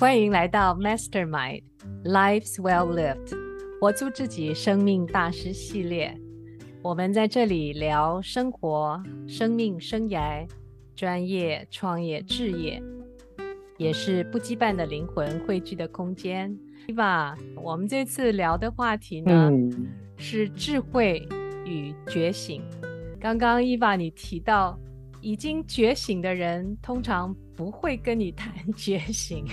欢迎来到 Mastermind Lives Well Lived，活出自己生命大师系列。我们在这里聊生活、生命、生涯、专业、创业、置业，也是不羁绊的灵魂汇聚的空间。Eva，我们这次聊的话题呢，嗯、是智慧与觉醒。刚刚 Eva 你提到，已经觉醒的人通常不会跟你谈觉醒，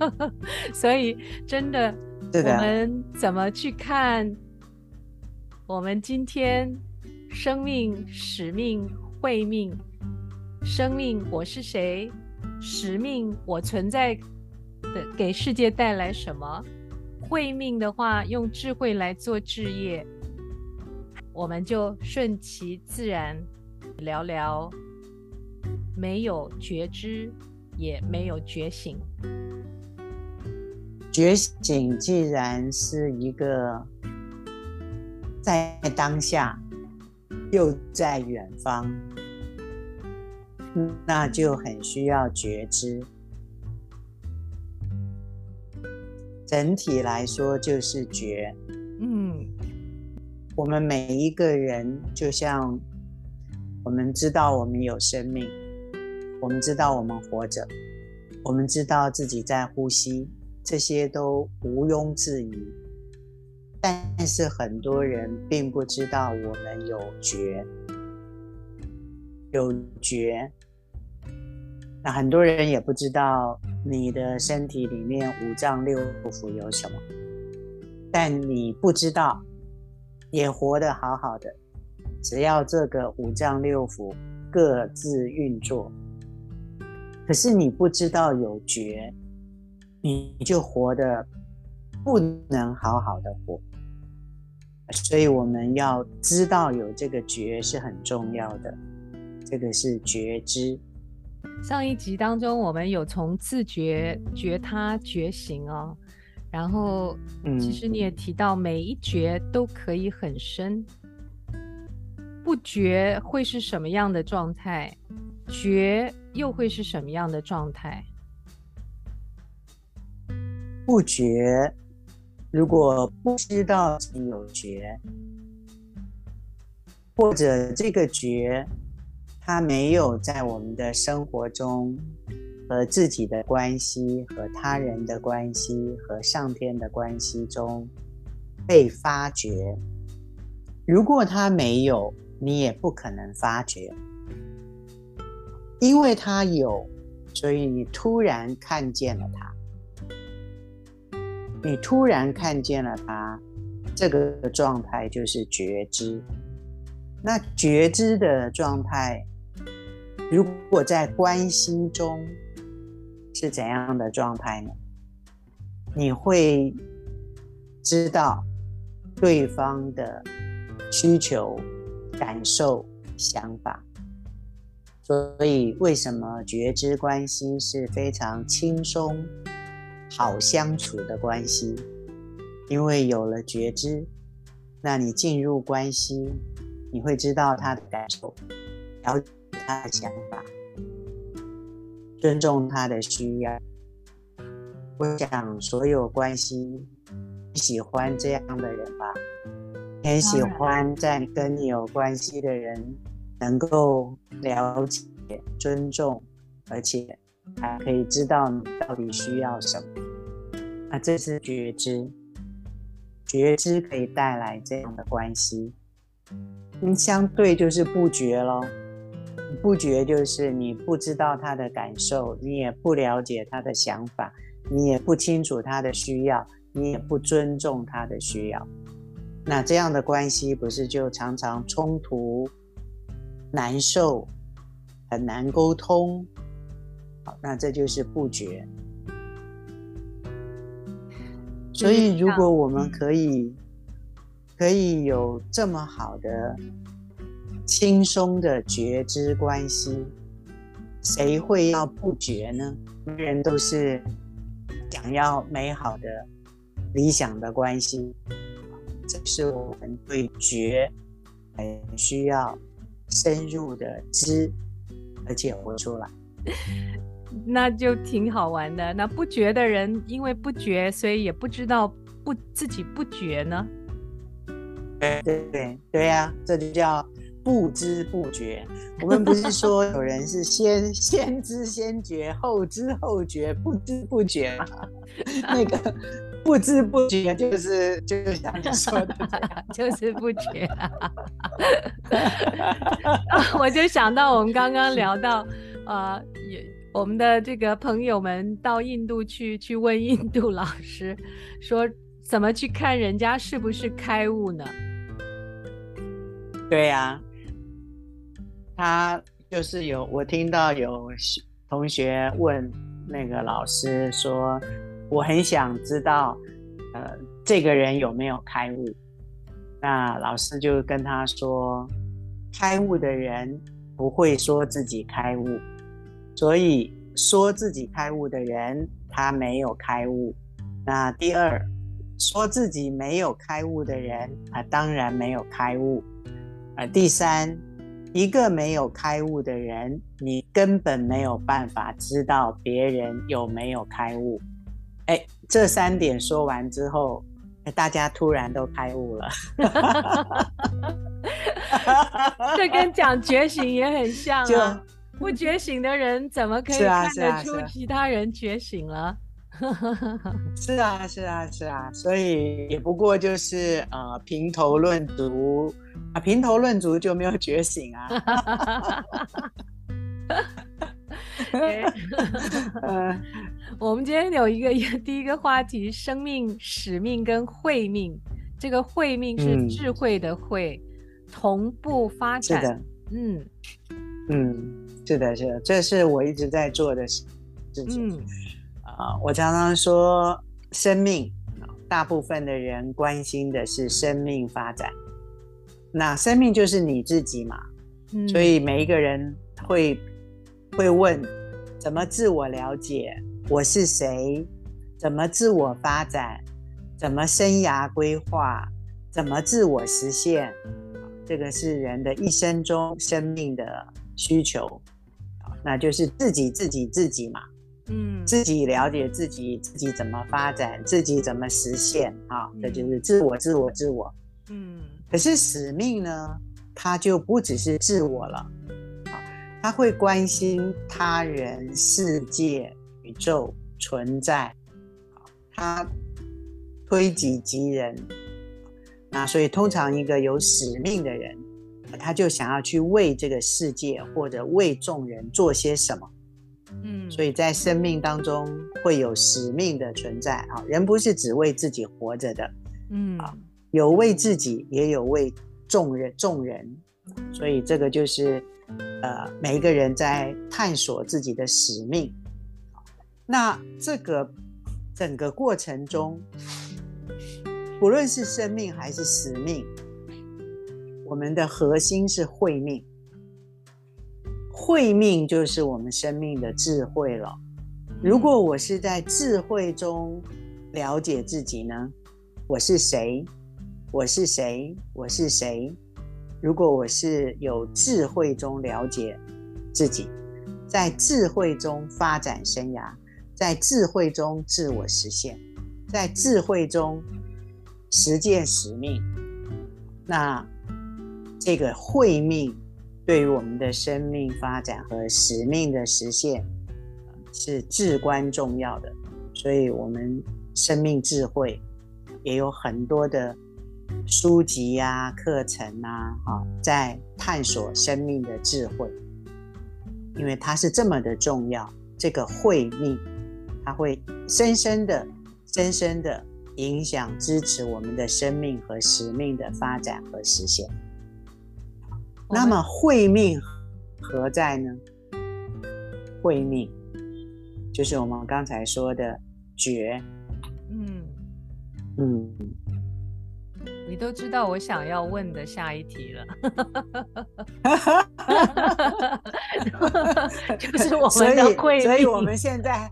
所以真的，我们怎么去看我们今天生命、使命、慧命？生命我是谁？使命我存在的给世界带来什么？慧命的话，用智慧来做置业，我们就顺其自然聊聊。没有觉知，也没有觉醒。觉醒既然是一个在当下，又在远方，那就很需要觉知。整体来说就是觉。嗯，我们每一个人，就像我们知道我们有生命。我们知道我们活着，我们知道自己在呼吸，这些都毋庸置疑。但是很多人并不知道我们有觉，有觉。那很多人也不知道你的身体里面五脏六腑有什么，但你不知道，也活得好好的，只要这个五脏六腑各自运作。可是你不知道有觉，你就活得不能好好的活。所以我们要知道有这个觉是很重要的，这个是觉知。上一集当中，我们有从自觉、觉他、觉醒哦，然后其实你也提到每一觉都可以很深，不觉会是什么样的状态？觉又会是什么样的状态？不觉，如果不知道自己有觉，或者这个觉，它没有在我们的生活中和自己的关系、和他人的关系、和上天的关系中被发觉。如果它没有，你也不可能发觉。因为他有，所以你突然看见了他。你突然看见了他，这个状态就是觉知。那觉知的状态，如果在关系中是怎样的状态呢？你会知道对方的需求、感受、想法。所以，为什么觉知关系是非常轻松、好相处的关系？因为有了觉知，那你进入关系，你会知道他的感受，了解他的想法，尊重他的需要。我想，所有关系喜欢这样的人吧，很喜欢在跟你有关系的人。能够了解、尊重，而且还可以知道你到底需要什么，那这是觉知。觉知可以带来这样的关系。那相对就是不觉咯。不觉就是你不知道他的感受，你也不了解他的想法，你也不清楚他的需要，你也不尊重他的需要。那这样的关系不是就常常冲突？难受，很难沟通。好，那这就是不觉。所以，如果我们可以，可以有这么好的、轻松的觉知关系，谁会要不觉呢？每人都是想要美好的、理想的关系，这是我们对觉很需要。深入的知，而且活出来。那就挺好玩的。那不觉的人，因为不觉，所以也不知道不自己不觉呢。对对对对呀、啊，这就叫不知不觉。我们不是说有人是先 先知先觉，后知后觉，不知不觉吗？那个不知不觉就是就是像你说的，就是不觉、啊。我就想到我们刚刚聊到，呃，也我们的这个朋友们到印度去去问印度老师，说怎么去看人家是不是开悟呢？对呀、啊，他就是有我听到有同学问那个老师说，我很想知道，呃，这个人有没有开悟？那老师就跟他说，开悟的人不会说自己开悟，所以说自己开悟的人他没有开悟。那第二，说自己没有开悟的人啊，当然没有开悟。而第三，一个没有开悟的人，你根本没有办法知道别人有没有开悟。哎，这三点说完之后，大家突然都开悟了。这跟讲觉醒也很像啊！不觉醒的人怎么可以看得出其他人觉醒了？是啊，是啊，是啊，所以也不过就是呃评头论足啊，评头论足就没有觉醒啊。我们今天有一个 第一个话题：生命使命跟慧命。这个慧命是智慧的慧，嗯、同步发展。是的，嗯嗯，是的，是的，这是我一直在做的事情。嗯啊，我常常说，生命，大部分的人关心的是生命发展。那生命就是你自己嘛，嗯、所以每一个人会会问，怎么自我了解？我是谁？怎么自我发展？怎么生涯规划？怎么自我实现？这个是人的一生中生命的需求，那就是自己，自己，自己嘛。嗯，自己了解自己，自己怎么发展，自己怎么实现啊？这就是自我，自我，自我。嗯，可是使命呢？它就不只是自我了，啊，它会关心他人、世界、宇宙存在，它推己及人。那所以，通常一个有使命的人，他就想要去为这个世界或者为众人做些什么。嗯，所以在生命当中会有使命的存在啊，人不是只为自己活着的，嗯啊，有为自己，也有为众人众人，所以这个就是呃每一个人在探索自己的使命。那这个整个过程中，不论是生命还是使命，我们的核心是慧命。慧命就是我们生命的智慧了。如果我是在智慧中了解自己呢？我是谁？我是谁？我是谁？如果我是有智慧中了解自己，在智慧中发展生涯，在智慧中自我实现，在智慧中实践使命，那这个慧命。对于我们的生命发展和使命的实现，是至关重要的。所以，我们生命智慧也有很多的书籍啊、课程啊，啊，在探索生命的智慧，因为它是这么的重要。这个慧命，它会深深的、深深的影响、支持我们的生命和使命的发展和实现。那么慧命何在呢？慧命就是我们刚才说的觉。嗯嗯，你都知道我想要问的下一题了。就是我们的慧命，所以我们现在，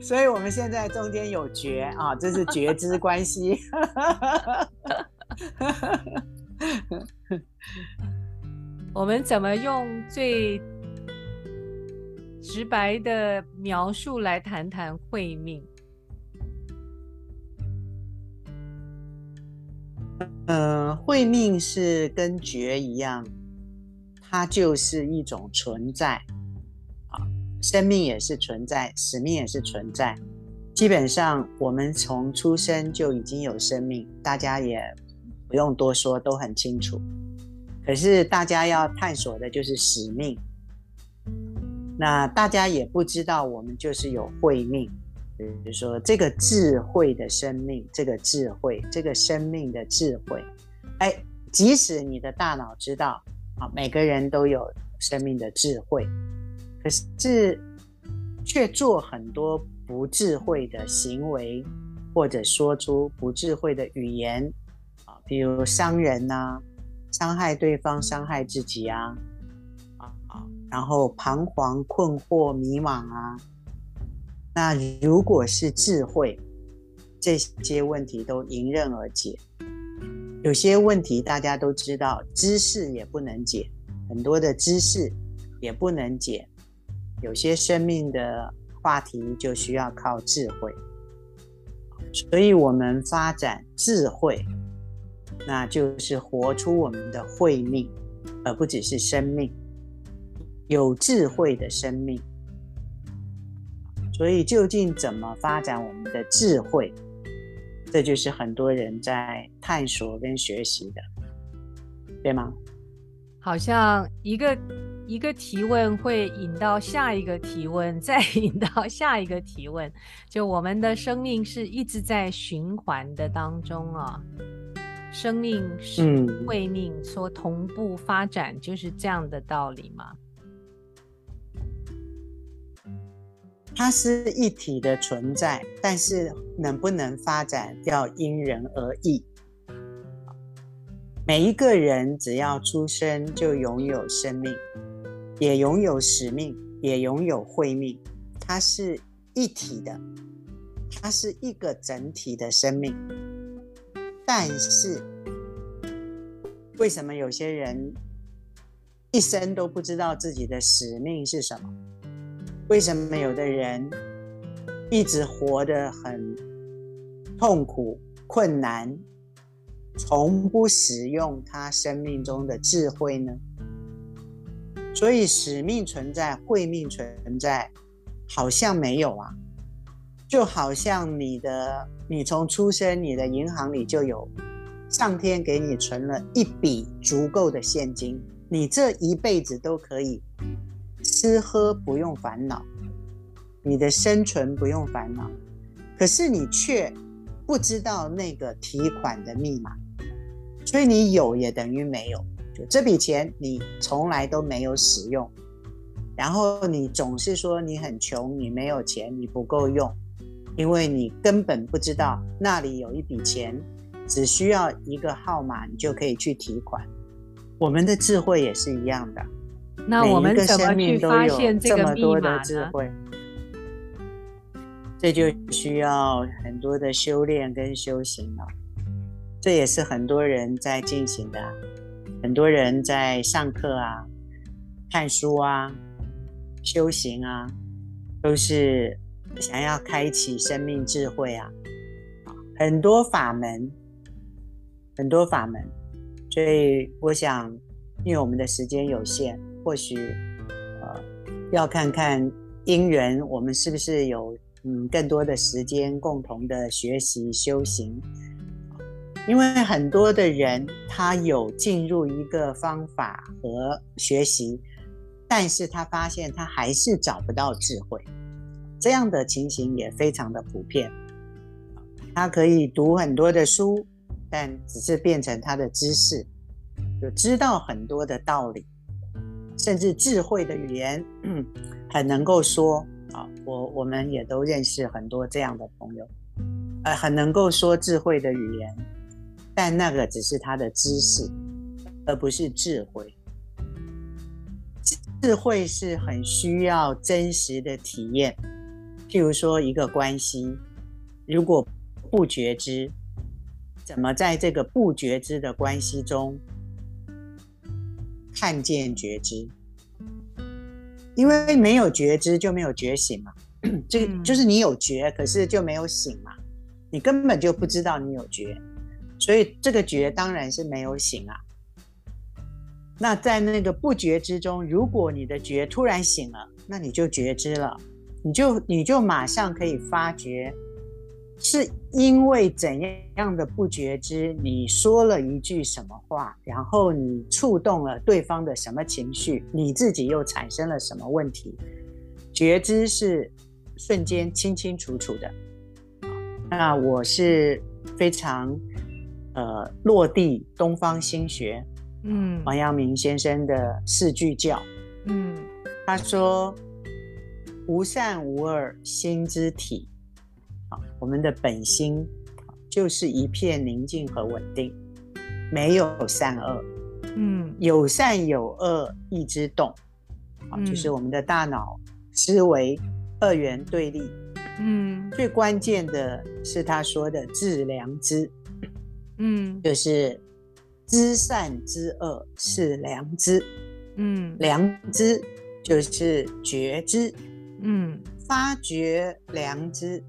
所以我们现在中间有觉啊，这是觉知关系。我们怎么用最直白的描述来谈谈慧命。呃，慧命是跟觉一样，它就是一种存在啊，生命也是存在，使命也是存在。基本上，我们从出生就已经有生命，大家也不用多说，都很清楚。可是，大家要探索的就是使命。那大家也不知道，我们就是有慧命。比如说，这个智慧的生命，这个智慧，这个生命的智慧，哎，即使你的大脑知道，啊，每个人都有生命的智慧，可是却做很多不智慧的行为，或者说出不智慧的语言，啊，比如伤人呐，伤害对方，伤害自己啊，啊，然后彷徨、困惑、迷茫啊。那如果是智慧，这些问题都迎刃而解。有些问题大家都知道，知识也不能解，很多的知识也不能解。有些生命的话题就需要靠智慧，所以我们发展智慧，那就是活出我们的慧命，而不只是生命，有智慧的生命。所以，究竟怎么发展我们的智慧？这就是很多人在探索跟学习的，对吗？好像一个一个提问会引到下一个提问，再引到下一个提问，就我们的生命是一直在循环的当中啊。生命是慧命所同步发展，就是这样的道理吗？它是一体的存在，但是能不能发展要因人而异。每一个人只要出生就拥有生命，也拥有使命，也拥有慧命。它是一体的，它是一个整体的生命。但是，为什么有些人一生都不知道自己的使命是什么？为什么有的人一直活得很痛苦、困难，从不使用他生命中的智慧呢？所以使命存在，慧命存在，好像没有啊，就好像你的，你从出生，你的银行里就有上天给你存了一笔足够的现金，你这一辈子都可以。吃喝不用烦恼，你的生存不用烦恼，可是你却不知道那个提款的密码，所以你有也等于没有。就这笔钱你从来都没有使用，然后你总是说你很穷，你没有钱，你不够用，因为你根本不知道那里有一笔钱，只需要一个号码，你就可以去提款。我们的智慧也是一样的。那我们怎么去发现这个密码呢？智慧，这就需要很多的修炼跟修行了。这也是很多人在进行的，很多人在上课啊、看书啊、修行啊，都是想要开启生命智慧啊。很多法门，很多法门，所以我想，因为我们的时间有限。或许，呃，要看看因缘，我们是不是有嗯更多的时间共同的学习修行？因为很多的人他有进入一个方法和学习，但是他发现他还是找不到智慧，这样的情形也非常的普遍。他可以读很多的书，但只是变成他的知识，就知道很多的道理。甚至智慧的语言，很能够说啊，我我们也都认识很多这样的朋友，呃，很能够说智慧的语言，但那个只是他的知识，而不是智慧。智慧是很需要真实的体验，譬如说一个关系，如果不觉知，怎么在这个不觉知的关系中，看见觉知，因为没有觉知就没有觉醒嘛，这个就是你有觉，可是就没有醒嘛，你根本就不知道你有觉，所以这个觉当然是没有醒啊。那在那个不觉之中，如果你的觉突然醒了，那你就觉知了，你就你就马上可以发觉。是因为怎样的不觉知，你说了一句什么话，然后你触动了对方的什么情绪，你自己又产生了什么问题？觉知是瞬间清清楚楚的。那我是非常呃落地东方心学，嗯，王阳明先生的四句教，嗯，他说无善无恶心之体。啊我们的本心就是一片宁静和稳定，没有善恶，嗯，有善有恶意之动，啊，就是我们的大脑思维二元对立，嗯，最关键的是他说的致良知，嗯，就是知善知恶是良知，嗯，良知就是觉知，嗯，发觉良知。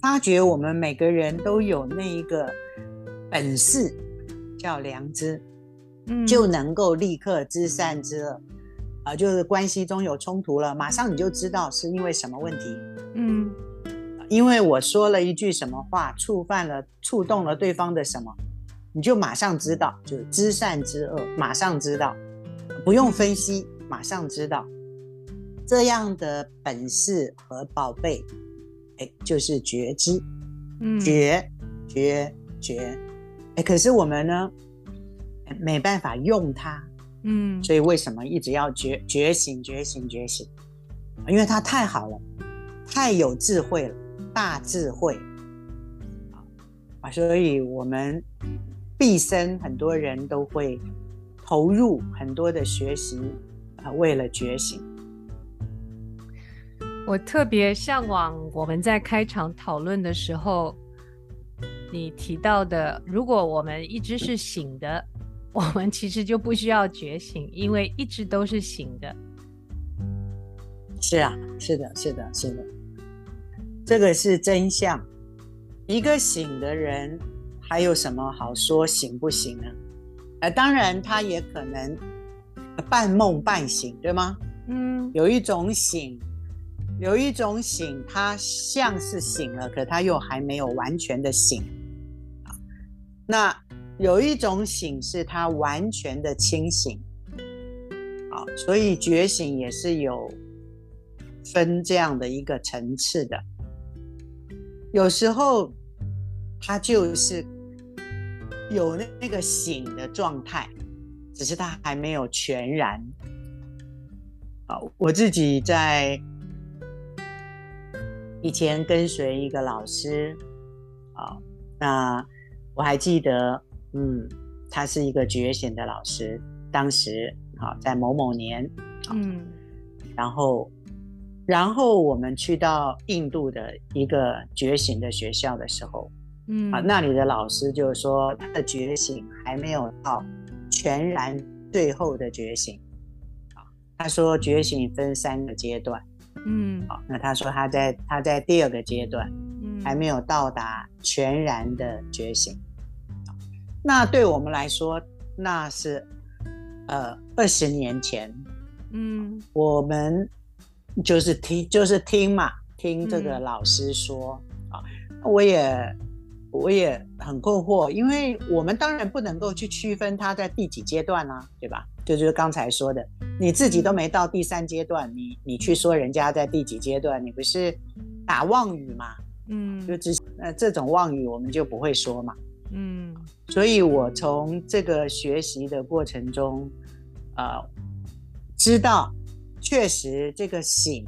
发觉我们每个人都有那一个本事，叫良知，嗯，就能够立刻知善知恶，啊，就是关系中有冲突了，马上你就知道是因为什么问题，嗯，因为我说了一句什么话，触犯了、触动了对方的什么，你就马上知道，就知善知恶，马上知道，不用分析，马上知道，这样的本事和宝贝。哎就是觉知，嗯，觉觉觉，哎，可是我们呢，没办法用它，嗯，所以为什么一直要觉觉醒觉醒觉醒？因为它太好了，太有智慧了，大智慧啊！所以我们毕生很多人都会投入很多的学习啊，为了觉醒。我特别向往我们在开场讨论的时候，你提到的，如果我们一直是醒的，我们其实就不需要觉醒，因为一直都是醒的。是啊，是的，是的，是的，这个是真相。一个醒的人，还有什么好说醒不醒呢？呃，当然，他也可能半梦半醒，对吗？嗯，有一种醒。有一种醒，他像是醒了，可他又还没有完全的醒。那有一种醒是他完全的清醒。好，所以觉醒也是有分这样的一个层次的。有时候他就是有那那个醒的状态，只是他还没有全然。好，我自己在。以前跟随一个老师，啊，那我还记得，嗯，他是一个觉醒的老师。当时，好，在某某年，嗯，然后，然后我们去到印度的一个觉醒的学校的时候，嗯，啊，那里的老师就说他的觉醒还没有到全然最后的觉醒，啊，他说觉醒分三个阶段。嗯，好，那他说他在他在第二个阶段，嗯，还没有到达全然的觉醒。那对我们来说，那是呃二十年前，嗯，我们就是听就是听嘛，听这个老师说啊，嗯，我也我也很困惑，因为我们当然不能够去区分他在第几阶段啊，对吧？就就是刚才说的。你自己都没到第三阶段，你你去说人家在第几阶段，你不是打妄语嘛？嗯，就只那这种妄语我们就不会说嘛。嗯，所以我从这个学习的过程中，呃，知道确实这个醒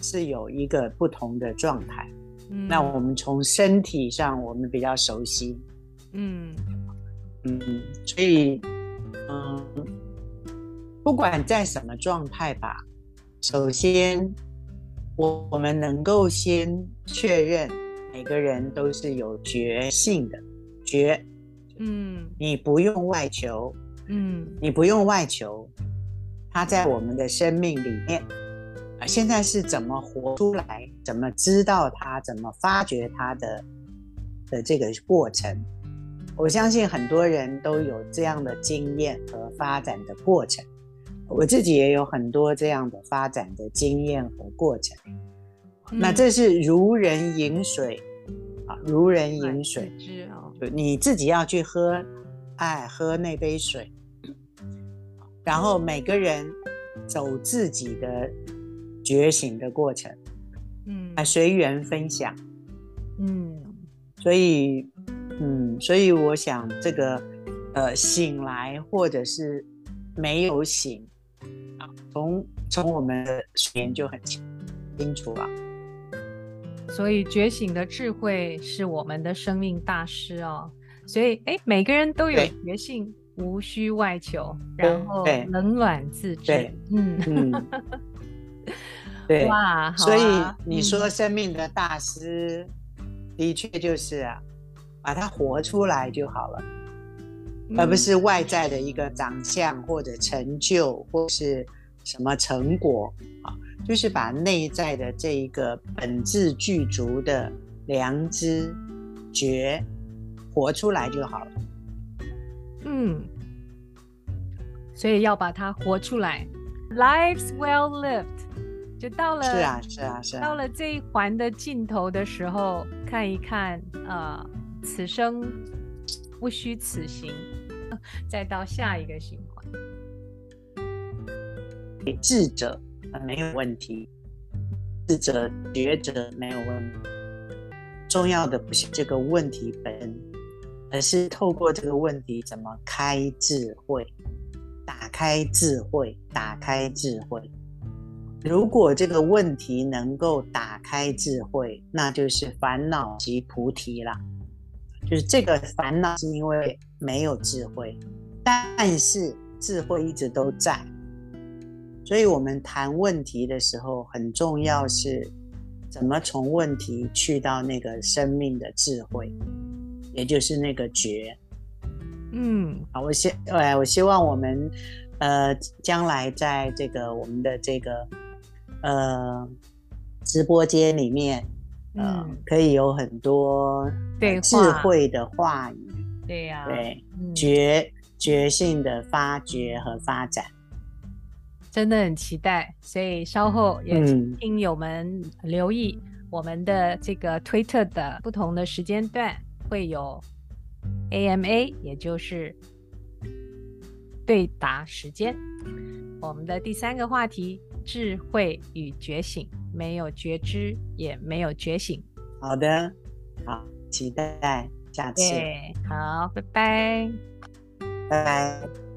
是有一个不同的状态。嗯，那我们从身体上我们比较熟悉。嗯嗯，所以嗯。不管在什么状态吧，首先，我我们能够先确认每个人都是有觉性的觉，嗯，你不用外求，嗯，你不用外求，它在我们的生命里面，啊，现在是怎么活出来，怎么知道它，怎么发掘它的的这个过程。我相信很多人都有这样的经验和发展的过程，我自己也有很多这样的发展的经验和过程。嗯、那这是如人饮水啊，如人饮水，就你自己要去喝，哎，喝那杯水，然后每个人走自己的觉醒的过程，嗯，随缘分享，嗯，所以。嗯，所以我想这个，呃，醒来或者是没有醒，啊，从从我们的睡眠就很清清楚了。所以觉醒的智慧是我们的生命大师哦。所以，哎，每个人都有觉性，无需外求，然后冷暖自知。嗯嗯，对哇，啊、所以你说生命的大师，嗯、的确就是啊。把它活出来就好了，嗯、而不是外在的一个长相或者成就或是什么成果啊，就是把内在的这一个本质具足的良知觉活出来就好了。嗯，所以要把它活出来，lives well lived，就到了，是啊是啊是啊，到了这一环的尽头的时候，看一看啊。呃此生不虚此行，再到下一个循环。智者没有问题，智者觉者没有问题。重要的不是这个问题本身，而是透过这个问题怎么开智慧，打开智慧，打开智慧。如果这个问题能够打开智慧，那就是烦恼即菩提了。就是这个烦恼是因为没有智慧，但是智慧一直都在，所以我们谈问题的时候很重要是，怎么从问题去到那个生命的智慧，也就是那个觉。嗯，好，我希，哎，我希望我们，呃，将来在这个我们的这个，呃，直播间里面。嗯，可以有很多对智慧的话语，对呀，对觉觉性的发掘和发展，真的很期待。所以稍后也请听友们留意我们的这个推特的不同的时间段会有 AMA，也就是对答时间。我们的第三个话题：智慧与觉醒。没有觉知，也没有觉醒。好的，好，期待下次。对，好，拜拜，拜拜。